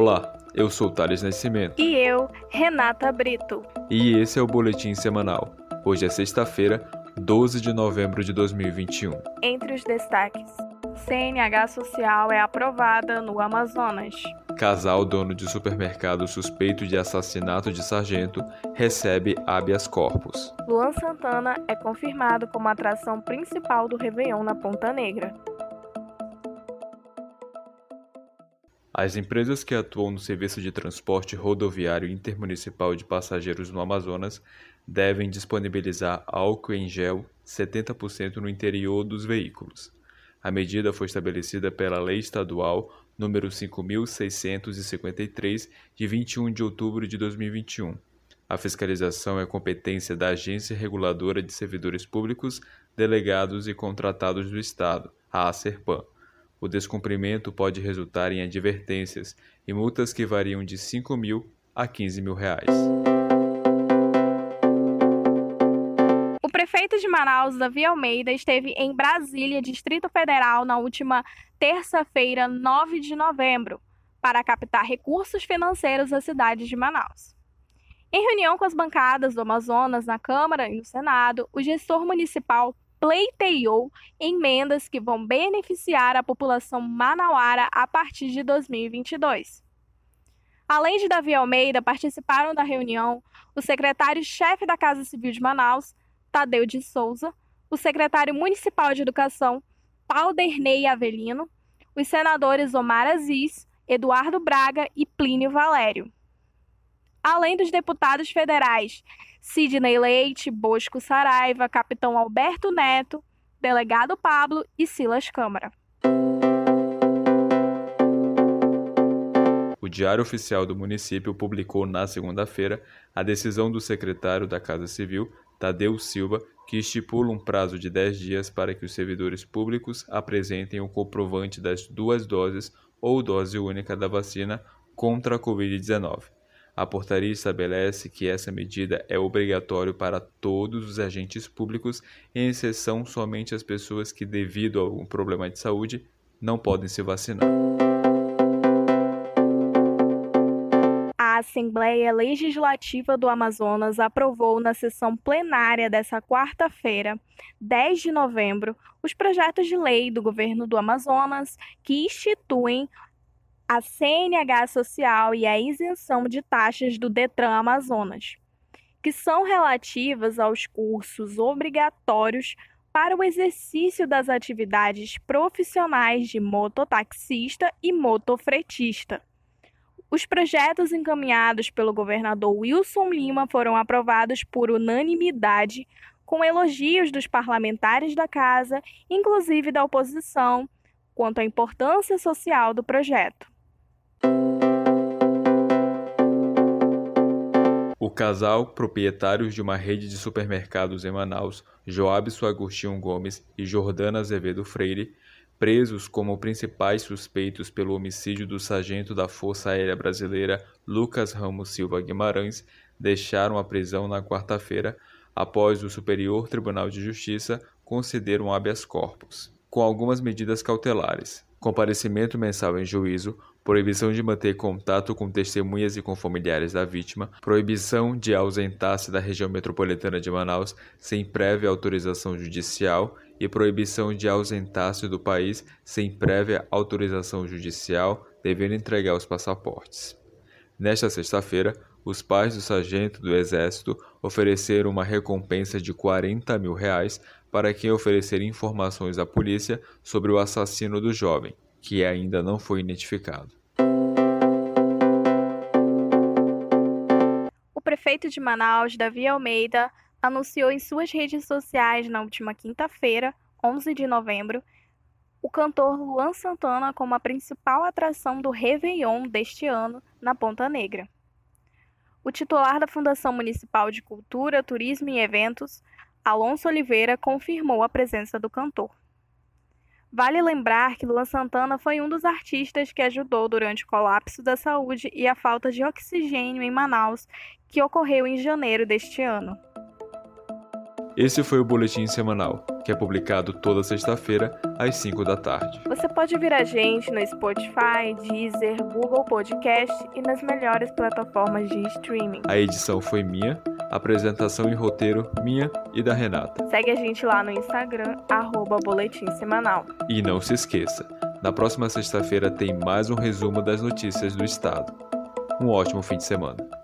Olá, eu sou Thales Nascimento. E eu, Renata Brito. E esse é o Boletim Semanal. Hoje é sexta-feira, 12 de novembro de 2021. Entre os destaques: CNH Social é aprovada no Amazonas. Casal dono de supermercado suspeito de assassinato de sargento recebe habeas corpus. Luan Santana é confirmado como atração principal do Réveillon na Ponta Negra. As empresas que atuam no serviço de transporte rodoviário intermunicipal de passageiros no Amazonas devem disponibilizar álcool em gel 70% no interior dos veículos. A medida foi estabelecida pela Lei Estadual número 5653 de 21 de outubro de 2021. A fiscalização é competência da Agência Reguladora de Servidores Públicos, Delegados e Contratados do Estado, a ACERPAM o descumprimento pode resultar em advertências e multas que variam de 5 mil a 15 mil reais. O prefeito de Manaus, Davi Almeida, esteve em Brasília, Distrito Federal, na última terça-feira, 9 de novembro, para captar recursos financeiros à cidade de Manaus. Em reunião com as bancadas do Amazonas na Câmara e no Senado, o gestor municipal pleiteou emendas que vão beneficiar a população manauara a partir de 2022. Além de Davi Almeida, participaram da reunião o secretário-chefe da Casa Civil de Manaus, Tadeu de Souza, o secretário municipal de Educação, Dernei Avelino, os senadores Omar Aziz, Eduardo Braga e Plínio Valério. Além dos deputados federais Sidney Leite, Bosco Saraiva, Capitão Alberto Neto, Delegado Pablo e Silas Câmara. O Diário Oficial do município publicou na segunda-feira a decisão do secretário da Casa Civil, Tadeu Silva, que estipula um prazo de 10 dias para que os servidores públicos apresentem o comprovante das duas doses ou dose única da vacina contra a Covid-19. A portaria estabelece que essa medida é obrigatória para todos os agentes públicos, em exceção somente as pessoas que, devido a algum problema de saúde, não podem se vacinar. A Assembleia Legislativa do Amazonas aprovou na sessão plenária desta quarta-feira, 10 de novembro, os projetos de lei do governo do Amazonas que instituem a CNH Social e a isenção de taxas do Detran Amazonas, que são relativas aos cursos obrigatórios para o exercício das atividades profissionais de mototaxista e motofretista. Os projetos encaminhados pelo governador Wilson Lima foram aprovados por unanimidade, com elogios dos parlamentares da casa, inclusive da oposição, quanto à importância social do projeto. O casal, proprietários de uma rede de supermercados em Manaus, Joabson Agostinho Gomes e Jordana Azevedo Freire, presos como principais suspeitos pelo homicídio do sargento da Força Aérea Brasileira Lucas Ramos Silva Guimarães, deixaram a prisão na quarta-feira após o Superior Tribunal de Justiça conceder um habeas corpus, com algumas medidas cautelares. Comparecimento mensal em juízo, proibição de manter contato com testemunhas e com familiares da vítima, proibição de ausentar-se da região metropolitana de Manaus sem prévia autorização judicial e proibição de ausentar-se do país sem prévia autorização judicial, devendo entregar os passaportes. Nesta sexta-feira, os pais do sargento do Exército ofereceram uma recompensa de 40 mil reais para quem oferecer informações à polícia sobre o assassino do jovem, que ainda não foi identificado. Prefeito de Manaus, Davi Almeida, anunciou em suas redes sociais na última quinta-feira, 11 de novembro, o cantor Luan Santana como a principal atração do Réveillon deste ano na Ponta Negra. O titular da Fundação Municipal de Cultura, Turismo e Eventos, Alonso Oliveira, confirmou a presença do cantor. Vale lembrar que Luan Santana foi um dos artistas que ajudou durante o colapso da saúde e a falta de oxigênio em Manaus, que ocorreu em janeiro deste ano. Esse foi o Boletim Semanal, que é publicado toda sexta-feira, às 5 da tarde. Você pode ouvir a gente no Spotify, Deezer, Google Podcast e nas melhores plataformas de streaming. A edição foi minha, apresentação e roteiro minha e da Renata. Segue a gente lá no Instagram, arroba Boletim Semanal. E não se esqueça, na próxima sexta-feira tem mais um resumo das notícias do Estado. Um ótimo fim de semana.